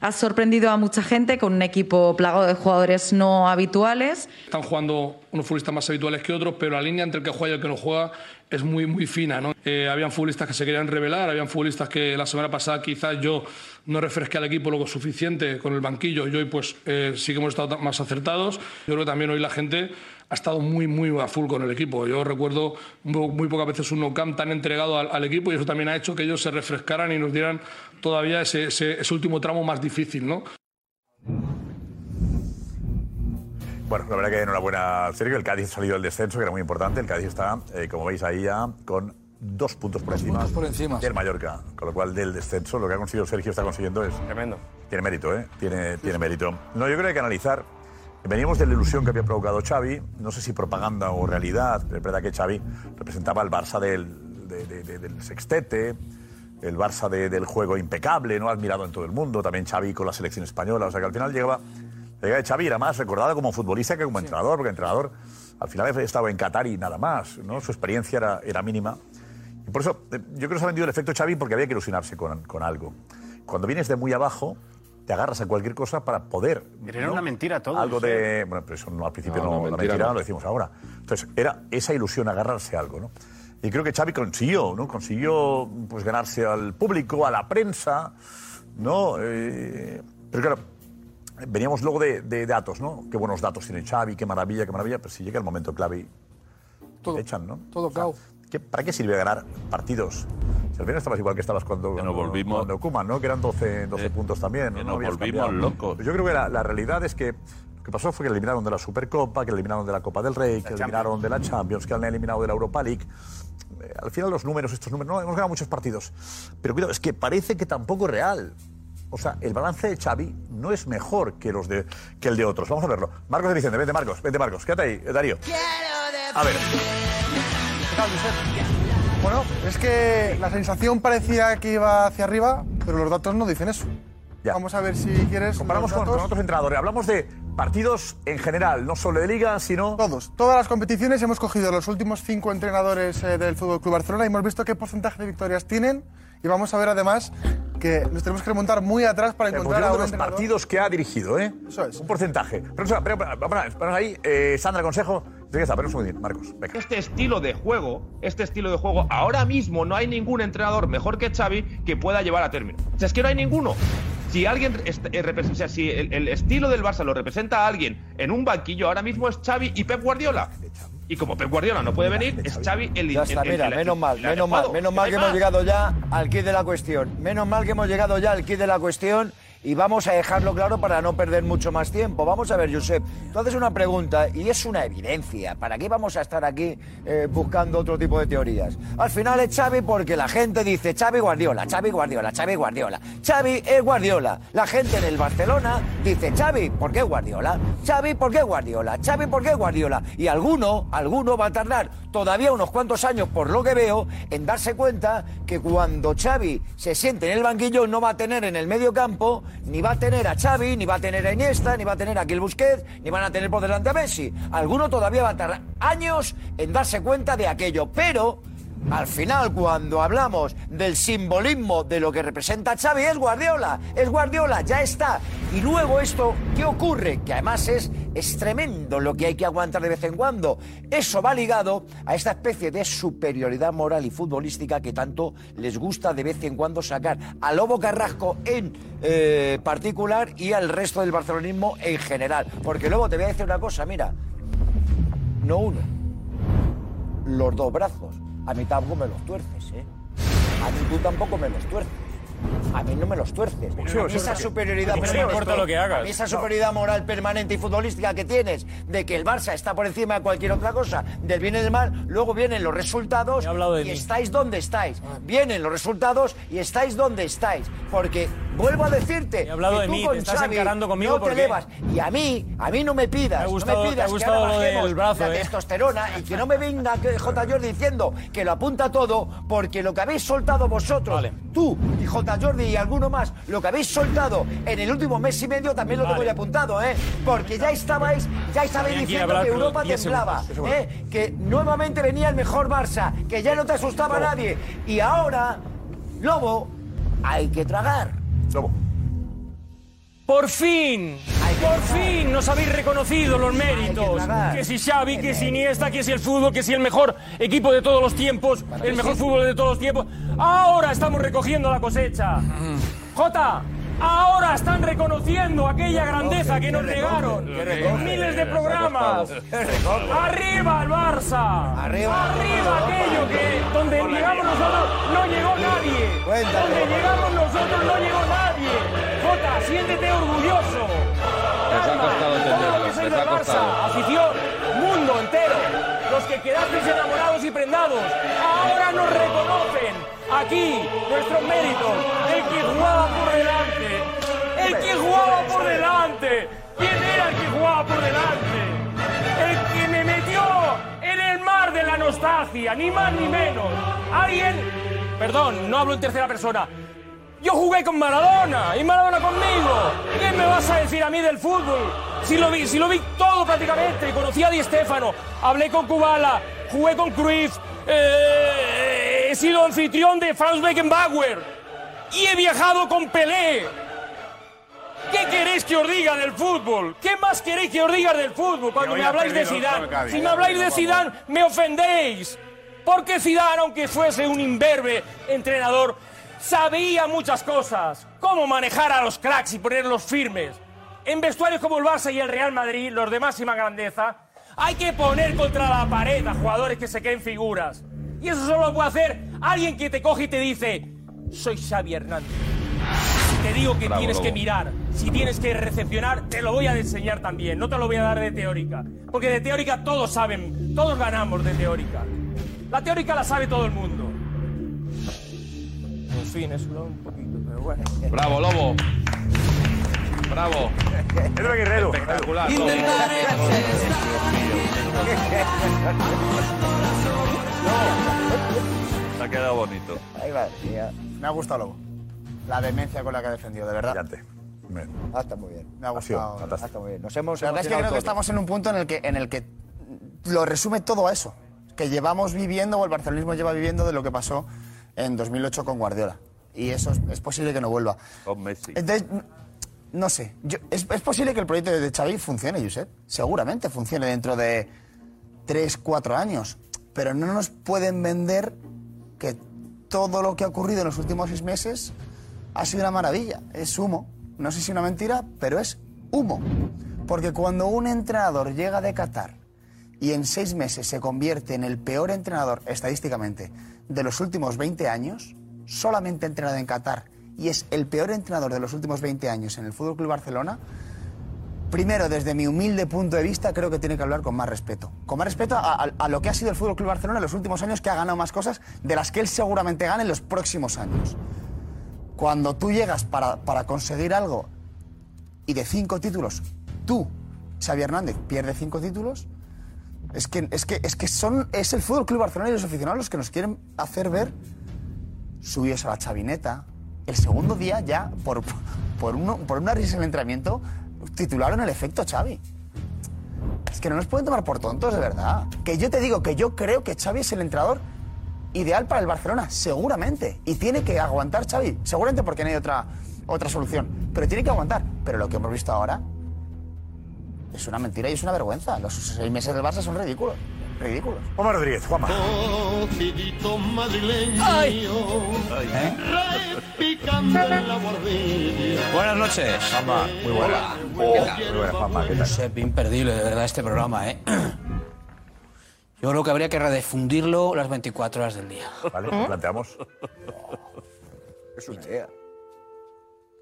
Has sorprendido a mucha gente con un equipo plagado de jugadores no habituales. Están jugando unos futbolistas más habituales que otros, pero la línea entre el que juega y el que no juega es muy, muy fina. ¿no? Eh, habían futbolistas que se querían revelar, habían futbolistas que la semana pasada quizás yo no refresqué al equipo lo suficiente con el banquillo y hoy pues eh, sí que hemos estado más acertados. Yo creo que también hoy la gente ha estado muy, muy a full con el equipo. Yo recuerdo muy, muy pocas veces un no camp tan entregado al, al equipo y eso también ha hecho que ellos se refrescaran y nos dieran todavía ese, ese, ese último tramo más difícil, ¿no? Bueno, la verdad que enhorabuena, Sergio. El Cádiz ha salido del descenso, que era muy importante. El Cádiz está, eh, como veis ahí ya, con dos puntos por encima, puntos por encima, del Mallorca. Con lo cual, del descenso, lo que ha conseguido Sergio está consiguiendo es... Tremendo. Tiene mérito, ¿eh? Tiene, tiene mérito. No, yo creo que hay que analizar. Veníamos de la ilusión que había provocado Xavi, no sé si propaganda o realidad, pero es verdad que Xavi representaba al Barça del, de- de- de- del sextete, el Barça de- del juego impecable, no admirado en todo el mundo, también Xavi con la selección española, o sea que al final llegaba, de Xavi era más recordada como futbolista que como entrenador, porque entrenador al final estado en Qatar y nada más, ¿no? Su experiencia era, era mínima. Y por eso, eh, yo creo que se ha vendido el efecto Xavi porque había que ilusionarse con, con algo. Cuando vienes de muy abajo, te agarras a cualquier cosa para poder. Pero era una mentira todo. Algo sí. de. Bueno, pero eso no, al principio No, no, mentira mentira no. lo decimos ahora. Entonces, era esa ilusión, agarrarse a algo, ¿no? Y creo que Xavi consiguió, ¿no? Consiguió pues ganarse al público, a la prensa, ¿no? Eh, pero claro, veníamos luego de, de datos, ¿no? Qué buenos datos tiene Xavi, qué maravilla, qué maravilla, pero si llega el momento clave, Todo. te echan, ¿no? Todo cao. ¿Qué- ¿para qué sirve ganar partidos? Si al final estabas igual que estabas cuando, cuando, volvimos- cuando Koeman, ¿no? Que eran 12, 12 puntos también. ¿no? que No nos volvimos cambiado. locos. Yo creo que la, la realidad es que lo que pasó fue que le eliminaron de la Supercopa, que le eliminaron de la Copa del Rey, que le eliminaron de la Champions, que le han eliminado de la Europa League. Eh, al final los números, estos números, no, hemos ganado muchos partidos. Pero cuidado, es que parece que tampoco es real. O sea, el balance de Xavi no es mejor que, los de, que el de otros. Vamos a verlo. Marcos de Vicente, vente Marcos, vente Marcos, quédate ahí, eh, Darío. A ver. Bueno, es que la sensación parecía que iba hacia arriba, pero los datos no dicen eso. Vamos a ver si quieres. Comparamos los con, con otros entrenadores. Hablamos de partidos en general, no solo de liga, sino... Todos. Todas las competiciones hemos cogido los últimos cinco entrenadores eh, del Fútbol Club Barcelona y hemos visto qué porcentaje de victorias tienen. Y vamos a ver además que nos tenemos que remontar muy atrás para En encontrar a de un los entrenador. partidos que ha dirigido, ¿eh? Eso es. Un porcentaje. Pero, pero, pero, pero, ahí. Eh, Sandra, consejo. Marcos. Venga. Este estilo de juego, este estilo de juego, ahora mismo no hay ningún entrenador mejor que Xavi que pueda llevar a término. O sea, es que no hay ninguno. Si alguien, eh, o sea, si el, el estilo del Barça lo representa a alguien en un banquillo, ahora mismo es Xavi y Pep Guardiola. Y como Pep Guardiola no puede venir, es Xavi el Ya está, el- el- mira, el- menos mal, menos mal, menos mal ¿Qué que más? hemos llegado ya al kit de la cuestión. Menos mal que hemos llegado ya al kit de la cuestión y vamos a dejarlo claro para no perder mucho más tiempo. Vamos a ver, Josep, tú haces una pregunta y es una evidencia. ¿Para qué vamos a estar aquí eh, buscando otro tipo de teorías? Al final es Xavi porque la gente dice Xavi Guardiola, Xavi Guardiola, Xavi Guardiola. Xavi es Guardiola. La gente en el Barcelona dice Xavi, ¿por qué Guardiola? Xavi, ¿por qué Guardiola? Xavi, ¿por qué Guardiola? Y alguno, alguno va a tardar todavía unos cuantos años, por lo que veo, en darse cuenta que cuando Xavi se siente en el banquillo no va a tener en el medio campo, ni va a tener a Xavi, ni va a tener a Iniesta, ni va a tener a Gil Busquets, ni van a tener por delante a Messi. Alguno todavía va a tardar años en darse cuenta de aquello, pero al final, cuando hablamos del simbolismo de lo que representa Xavi, es Guardiola, es Guardiola, ya está. Y luego esto, ¿qué ocurre? Que además es, es tremendo lo que hay que aguantar de vez en cuando. Eso va ligado a esta especie de superioridad moral y futbolística que tanto les gusta de vez en cuando sacar a Lobo Carrasco en eh, particular y al resto del barcelonismo en general. Porque luego te voy a decir una cosa, mira, no uno, los dos brazos. A mí tampoco me los tuerces, ¿eh? A mí tú tampoco me los tuerces. A mí no me los tuerces. Boxeo, esa superioridad no importa lo que hagas. esa superioridad moral permanente y futbolística que tienes de que el Barça está por encima de cualquier otra cosa, del bien y del mal, luego vienen los resultados y estáis donde estáis. Vienen los resultados y estáis donde estáis. Porque vuelvo a decirte, He hablado que de tú mí, con te estás Xavi encarando conmigo, no ¿por te elevas. Y a mí, a mí no me pidas, Me gustado- no me pidas que ahora bajemos brazo, la ¿eh? testosterona y que no me venga que J. Jordi diciendo que lo apunta todo, porque lo que habéis soltado vosotros, tú y J. Jordi y alguno más, lo que habéis soltado en el último mes y medio también lo tengo Vale. ya apuntado, ¿eh? Porque ya estabais, ya estabais que diciendo que Europa 10 temblaba. ¿eh? Que nuevamente venía el mejor Barça, que ya no te asustaba nadie. Y ahora, Lobo, hay que tragar. Lobo. Por fin, por fin nos habéis reconocido los méritos. tragar. Que si Xavi, que si Iniesta, que si el fútbol, que si el mejor equipo de todos los tiempos, el mejor fútbol de todos los tiempos. Ahora estamos recogiendo la cosecha. Jota, ahora están reconociendo aquella grandeza que nos negaron miles de programas. Arriba el Barça. Arriba. aquello que donde llegamos nosotros no llegó nadie. Donde llegamos nosotros no llegó nadie. Jota, siéntete orgulloso. Calma, lo que sois del Barça, afición, mundo entero, los que quedasteis enamorados y prendados, ahora nos reconocen aquí nuestros méritos, el que jugaba por delante, el que jugaba por delante, ¿quién era el que jugaba por delante? El que me metió en el mar de la nostalgia, ni más ni menos. Alguien, perdón, no hablo en tercera persona, yo jugué con Maradona y Maradona conmigo. ¿Qué me vas a decir a mí del fútbol? Si lo vi, si lo vi todo prácticamente. Conocí a Di Stéfano, hablé con Kubala, jugué con Cruyff, eh, he sido anfitrión de Franz Beckenbauer y he viajado con Pelé. ¿Qué queréis que os diga del fútbol? ¿Qué más queréis que os diga del fútbol cuando me ha habláis de Zidane? Si me habláis de Zidane, me ofendéis. Porque Zidane, aunque fuese un imberbe entrenador, sabía muchas cosas. Cómo manejar a los cracks y ponerlos firmes. En vestuarios como el Barça y el Real Madrid, los de máxima grandeza, hay que poner contra la pared a jugadores que se creen figuras. Y eso solo lo puede hacer alguien que te coge y te dice, soy Xavi Hernández. Si te digo que Bravo, tienes que mirar, si tienes que recepcionar, te lo voy a enseñar también. No te lo voy a dar de teórica. Porque de teórica todos saben, todos ganamos de teórica. La teórica la sabe todo el mundo. En fin, es un poquito, pero bueno. Bravo, Lobo. Bravo. Pedro Guerrero. Espectacular, Lobo. Se ha quedado bonito. Ahí va, Me ha gustado Lobo. La demencia con la que ha defendido, de verdad. Ah, está muy bien. Me ha gustado. Ah, está muy bien. Nos hemos La verdad es que creo que estamos en un punto en el que, en el que lo resume todo a eso. Que llevamos viviendo, o el barcelonismo lleva viviendo de lo que pasó en 2008 con Guardiola. Y eso es, es posible que no vuelva. Con Messi. Entonces, no sé. Yo- es, es posible que el proyecto de Xavi funcione, Josep. Seguramente funcione dentro de 3, 4 años. Pero no nos pueden vender que todo lo que ha ocurrido en los últimos seis meses ha sido una maravilla. Es humo. No sé si una mentira, pero es humo. Porque cuando un entrenador llega de Qatar y en seis meses se convierte en el peor entrenador estadísticamente de los últimos 20 años, solamente entrenado en Qatar, y es el peor entrenador de los últimos 20 años en el Fútbol Club Barcelona, primero, desde mi humilde punto de vista, creo que tiene que hablar con más respeto. Con más respeto a, lo que ha sido el Fútbol Club Barcelona en los últimos años, que ha ganado más cosas de las que él seguramente gane en los próximos años. Cuando tú llegas para, para conseguir algo y de cinco títulos, tú, Xavi Hernández, pierde cinco títulos, es que, es que, es que son, es el Fútbol Club Barcelona y los aficionados los que nos quieren hacer ver subidos a la chavineta. El segundo día ya, por, por, uno- por una risa en el entrenamiento, titularon el efecto Xavi. Es que no nos pueden tomar por tontos, de verdad. Que yo te digo que yo creo que Xavi es el entrenador ideal para el Barcelona, seguramente. Y tiene que aguantar Xavi, seguramente porque no hay otra, otra solución. Pero tiene que aguantar. Pero lo que hemos visto ahora es una mentira y es una vergüenza. Los seis meses del Barça son ridículos. Ridículos. Juanma Rodríguez, Juanma. Cocidito madrileño. Repicando en la. Buenas noches. Juanma, muy buena. Muy buena, Juanma, ¿qué tal? Josep, imperdible, de verdad, este programa, ¿eh? Yo creo que habría que redifundirlo las 24 horas del día. Vale, planteamos. Es una idea.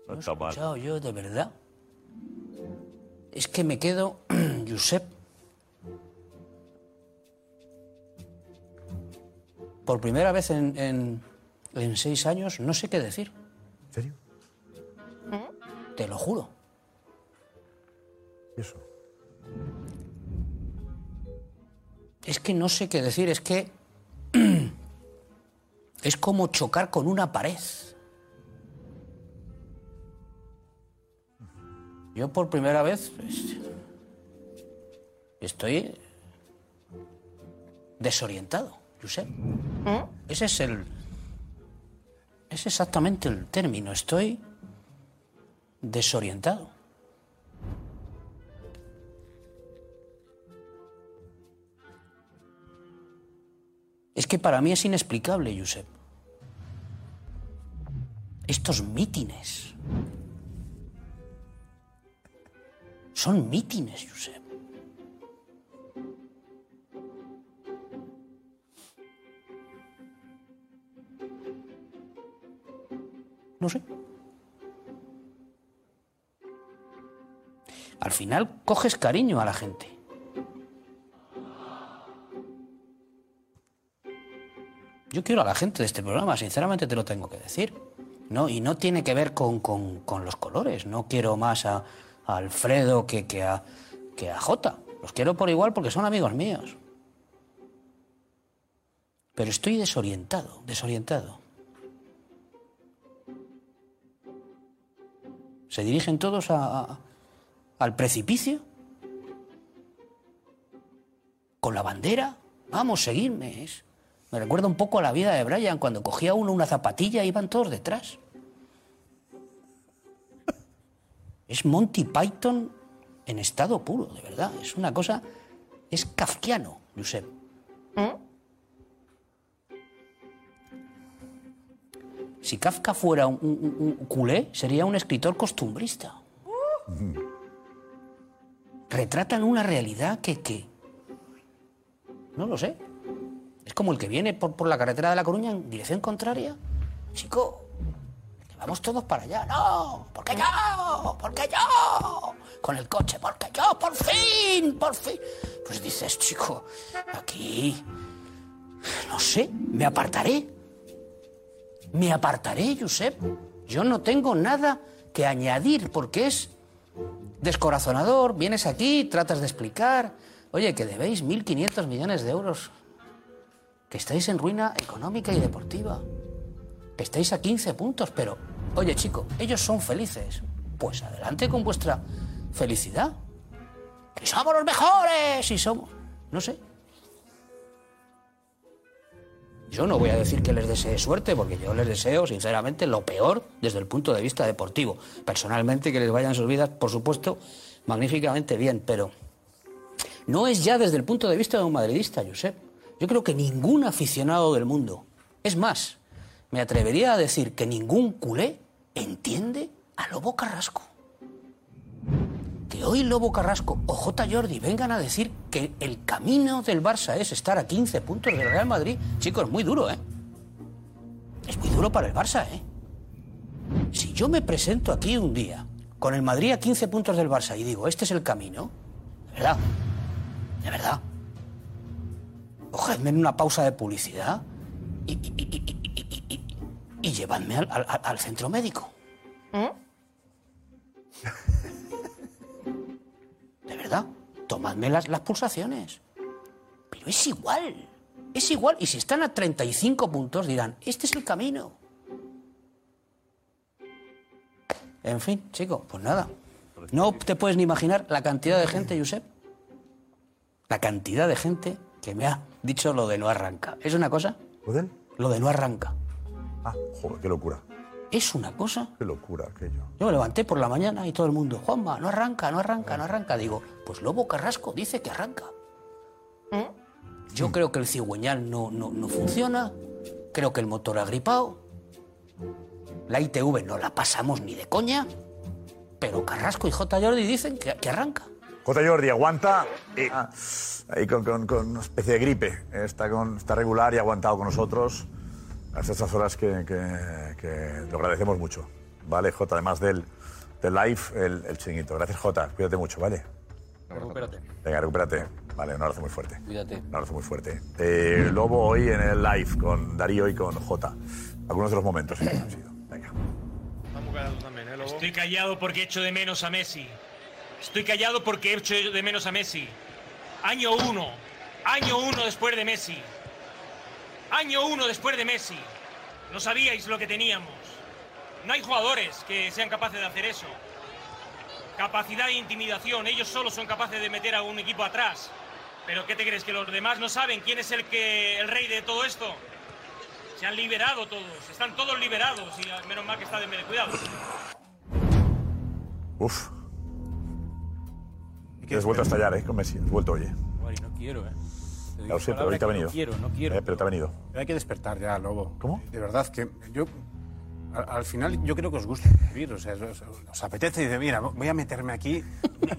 No está mal. Escuchado yo, de verdad. Es que me quedo, Josep. Por primera vez en, en- en seis años, no sé qué decir. ¿En serio? Te lo juro. ¿Y eso? Es que no sé qué decir, es que es como chocar con una pared. Yo por primera vez pues, estoy desorientado, Josep. Ese es el es exactamente el término, estoy desorientado. Es que para mí es inexplicable, Josep. Estos mítines. Son mítines, Josep. No sé. Al final coges cariño a la gente. Yo quiero a la gente de este programa, sinceramente te lo tengo que decir. No, y no tiene que ver con, con- con los colores. No quiero más a, Alfredo que, que, a, que a Jota. Los quiero por igual porque son amigos míos. Pero estoy desorientado, desorientado. Se dirigen todos al precipicio. Con la bandera. Vamos, seguidme. Es- me recuerda un poco a la vida de Brian, cuando cogía uno una zapatilla e iban todos detrás. Es Monty Python en estado puro, de verdad. Es una cosa. Es kafkiano, Josep. Si Kafka fuera un, culé, sería un escritor costumbrista. Retratan una realidad que, que. No lo sé. Es como el que viene por, por la carretera de La Coruña en dirección contraria. Chico, vamos todos para allá. No, porque yo, porque yo, con el coche, porque yo, por fin, por fin. Pues dices, chico, aquí, no sé, me apartaré. Me apartaré, Josep. Yo no tengo nada que añadir porque es descorazonador. Vienes aquí, tratas de explicar. Oye, que debéis 1.500 millones de euros. Que estáis en ruina económica y deportiva. Que estáis a 15 puntos, pero, oye, chico, ellos son felices. Pues adelante con vuestra felicidad. Que somos los mejores y somos. No sé. Yo no voy a decir que les desee suerte, porque yo les deseo, sinceramente, lo peor desde el punto de vista deportivo. Personalmente, que les vayan sus vidas, por supuesto, magníficamente bien, pero no es ya desde el punto de vista de un madridista, Josep. Yo creo que ningún aficionado del mundo, es más, me atrevería a decir que ningún culé entiende a Lobo Carrasco. Que hoy Lobo Carrasco o J. Jordi vengan a decir que el camino del Barça es estar a 15 puntos del Real Madrid, chicos, es muy duro, ¿eh? Es muy duro para el Barça, ¿eh? Si yo me presento aquí un día con el Madrid a 15 puntos del Barça y digo, este es el camino, de verdad, de verdad, cogedme en una pausa de publicidad y, y- y- y- y- y- y llevadme al, al- al centro médico. De verdad, tomadme las, las pulsaciones. Pero es igual, es igual. Y si están a 35 puntos dirán, este es el camino. En fin, chico, pues nada. No te puedes ni imaginar la cantidad de gente, Josep. La cantidad de gente que me ha dicho lo de no arranca. ¿Es una cosa? Lo de no arranca. Ah, joder, qué locura. Es una cosa. Qué locura aquello. Yo me levanté por la mañana y todo el mundo, Juanma, no arranca, no arranca, no arranca. Digo, pues Lobo Carrasco dice que arranca. Yo creo que el cigüeñal no, no, no funciona. Creo que el motor ha gripado. La ITV no la pasamos ni de coña. Pero Carrasco y J. Jordi dicen que, que arranca. J. Jordi aguanta y, ahí con, con- con una especie de gripe. Está, con, está regular y ha aguantado con nosotros hasta estas horas que, que- que lo agradecemos mucho. Vale, J, además del, del live, el, el chinguito. Gracias, J. Cuídate mucho, ¿vale? Recupérate. Venga, recupérate. Vale, un abrazo muy fuerte. Cuídate. Un abrazo muy fuerte. Eh, Lobo hoy en el live con Darío y con J. Algunos de los momentos sí, han sido. Venga. Estoy callado porque echo de menos a Messi. Estoy callado porque echo de menos a Messi. Año uno. Año uno después de Messi. Año uno después de Messi. No sabíais lo que teníamos. No hay jugadores que sean capaces de hacer eso. Capacidad e intimidación. Ellos solos son capaces de meter a un equipo atrás. Pero ¿qué te crees? ¿Que los demás no saben quién es el, que, el rey de todo esto? Se han liberado todos. Están todos liberados. Y ah, menos mal que está de cuidado. Uf. Has vuelto a estallar, ¿eh? Con Messi. Has vuelto, oye. Guay, no quiero, ¿eh? Lo sé, pero ahorita ha venido. No quiero, no quiero. Eh, pero te ha venido. Hay que despertar ya, Lobo. ¿Cómo? De verdad, que yo. Al, al final, yo creo que os gusta vivir. O sea, os, os apetece y dice, mira, voy a meterme aquí,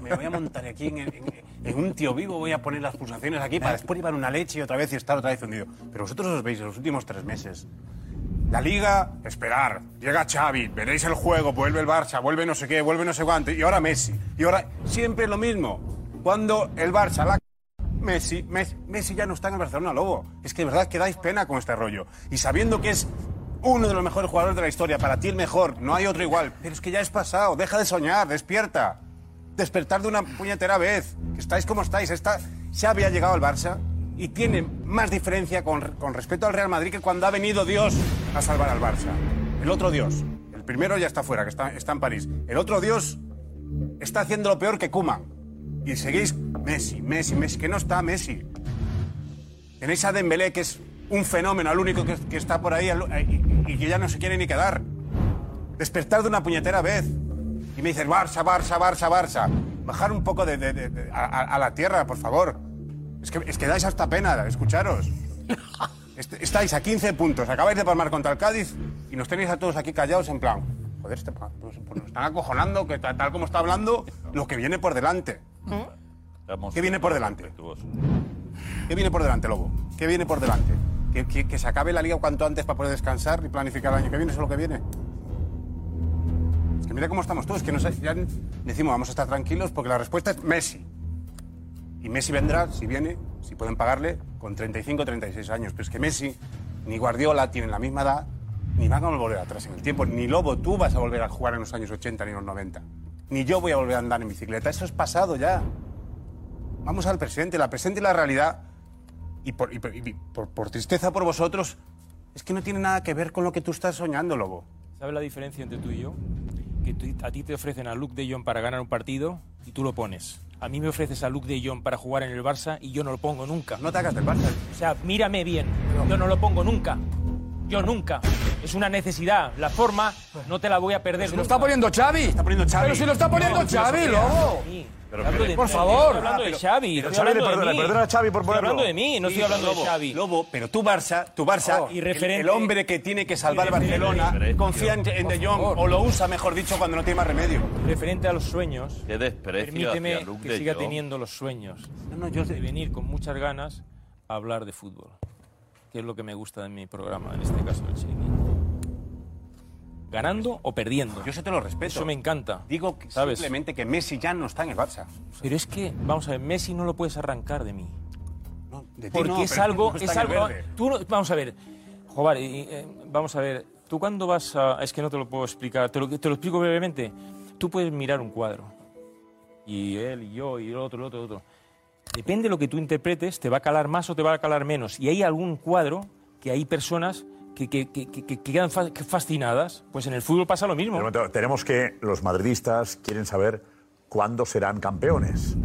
me voy a montar aquí en, en- en un tío vivo, voy a poner las pulsaciones aquí para después llevar una leche y otra vez y estar otra vez hundido. Pero vosotros os veis en los últimos tres meses. La liga, esperar. Llega Xavi, veréis el juego, vuelve el Barça, vuelve no sé qué, vuelve no sé cuánto. Y ahora Messi. Y ahora siempre lo mismo. Cuando el Barça la Messi, Messi, Messi ya no está en el Barcelona, Lobo. Es que de verdad que dais pena con este rollo. Y sabiendo que es uno de los mejores jugadores de la historia, para ti el mejor, no hay otro igual. Pero es que ya es pasado, deja de soñar, despierta. Despertar de una puñetera vez. Que estáis como estáis. Esta, Xavi ha llegado al Barça y tiene más diferencia con, con respecto al Real Madrid que cuando ha venido Dios a salvar al Barça. El otro Dios. El primero ya está fuera, que está, está en París. El otro Dios está haciendo lo peor que Kuman. Y seguís Messi, Messi, Messi, que no está Messi. Tenéis a Dembélé, que es un fenómeno, el único que, que está por ahí el- y, que ya no se quiere ni quedar. Despertar de una puñetera vez. Y me dices, Barça, Barça, Barça, Barça. Bajar un poco de, de- de- a, a- la tierra, por favor. Es que, es que dais hasta pena, escucharos. Est- estáis a 15 puntos, acabáis de palmar contra el Cádiz y nos tenéis a todos aquí callados en plan, joder, este, pues, pues nos están acojonando, que ta- tal como está hablando, lo que viene por delante. ¿Qué viene por delante? ¿Qué viene por delante, Lobo? ¿Qué viene por delante? ¿Que, que- que se acabe la liga cuanto antes para poder descansar y planificar el año que viene, eso es lo que viene. Es que mira cómo estamos todos, que nos, ya decimos vamos a estar tranquilos porque la respuesta es Messi. Y Messi vendrá, si viene, si pueden pagarle, con 35 o 36 años. Pero es que Messi ni Guardiola tienen la misma edad, ni van a volver atrás en el tiempo. Ni Lobo, tú vas a volver a jugar en los años 80 ni en los 90. Ni yo voy a volver a andar en bicicleta. Eso es pasado ya. Vamos al presente, la presente y la realidad. Y por, y por- y por- por tristeza por vosotros, es que no tiene nada que ver con lo que tú estás soñando, Lobo. ¿Sabes la diferencia entre tú y yo? Que tú- a ti te ofrecen a Luke de Jong para ganar un partido y tú lo pones. A mí me ofreces a Luke de Jong para jugar en el Barça y yo no lo pongo nunca. No te hagas del Barça. O sea, mírame bien. Yo no lo pongo nunca. Yo nunca. Es una necesidad. La forma no te la voy a perder. Si lo está poniendo Xavi. Está poniendo Xavi. Pero si lo está poniendo No, Xavi. Lobo. Pero Hablo de- por estoy favor. hablando de pero- Xavi. pero estoy Xavi le perdona, a Xavi por Estoy ponerlo. hablando de mí, no Sí, estoy hablando Lobo, de Xavi. Lobo, pero tu Barça, tu Barça, el- hombre que tiene que salvar Barcelona, confía en, en De Jong o lo usa, mejor dicho, cuando no tiene más remedio. Referente a los sueños, permíteme que siga teniendo los sueños de venir con muchas ganas a hablar de fútbol, que es lo que me gusta de mi programa, en este caso el Chiringuito. Ganando o perdiendo. Yo eso te lo respeto. Eso me encanta. Digo que ¿sabes? simplemente que Messi ya no está en el Barça. Pero es que, vamos a ver, Messi no lo puedes arrancar de mí. de ti Porque no, es algo, no es algo. Tú no- vamos a ver, Jobar, eh, vamos a ver. Tú cuando vas a, es que no te lo puedo explicar. Te lo, te lo explico brevemente. Tú puedes mirar un cuadro y él y yo y el otro, el otro, el otro. Depende de lo que tú interpretes, te va a calar más o te va a calar menos. Y hay algún cuadro que hay personas que, que- que- que- que quedan fa- fascinadas. Pues en el fútbol pasa lo mismo. Momento, tenemos que los madridistas quieren saber cuándo serán campeones.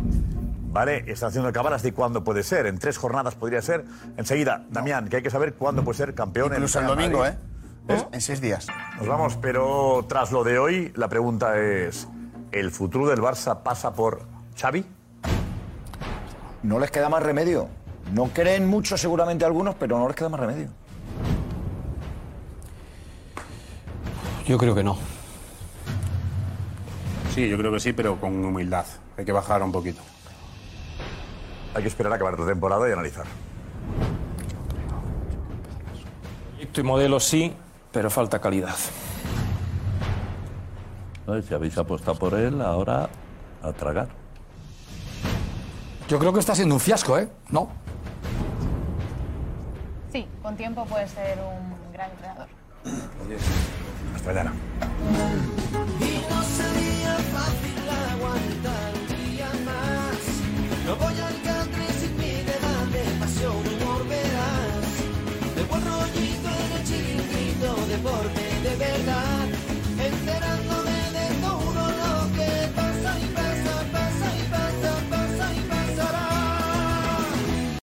¿Vale? Están haciendo cábalas de cuándo puede ser. En tres jornadas podría ser. Enseguida, Damián, que hay que saber cuándo puede ser campeón. Incluso el Real domingo, Madrid. ¿eh? En seis días. Nos vamos, pero tras lo de hoy, la pregunta es: ¿el futuro del Barça pasa por Xavi? No les queda más remedio. No creen mucho seguramente algunos, pero no les queda más remedio. Yo creo que no. Sí, yo creo que sí, pero con humildad. Hay que bajar un poquito. Hay que esperar a acabar la temporada y analizar. Proyecto y modelo sí, pero falta calidad. No, Si habéis apostado por él, ahora a tragar. Yo creo que está siendo un fiasco, ¿eh? No. Sí, con tiempo puede ser un gran entrenador. Hasta mañana. Deporte de verdad.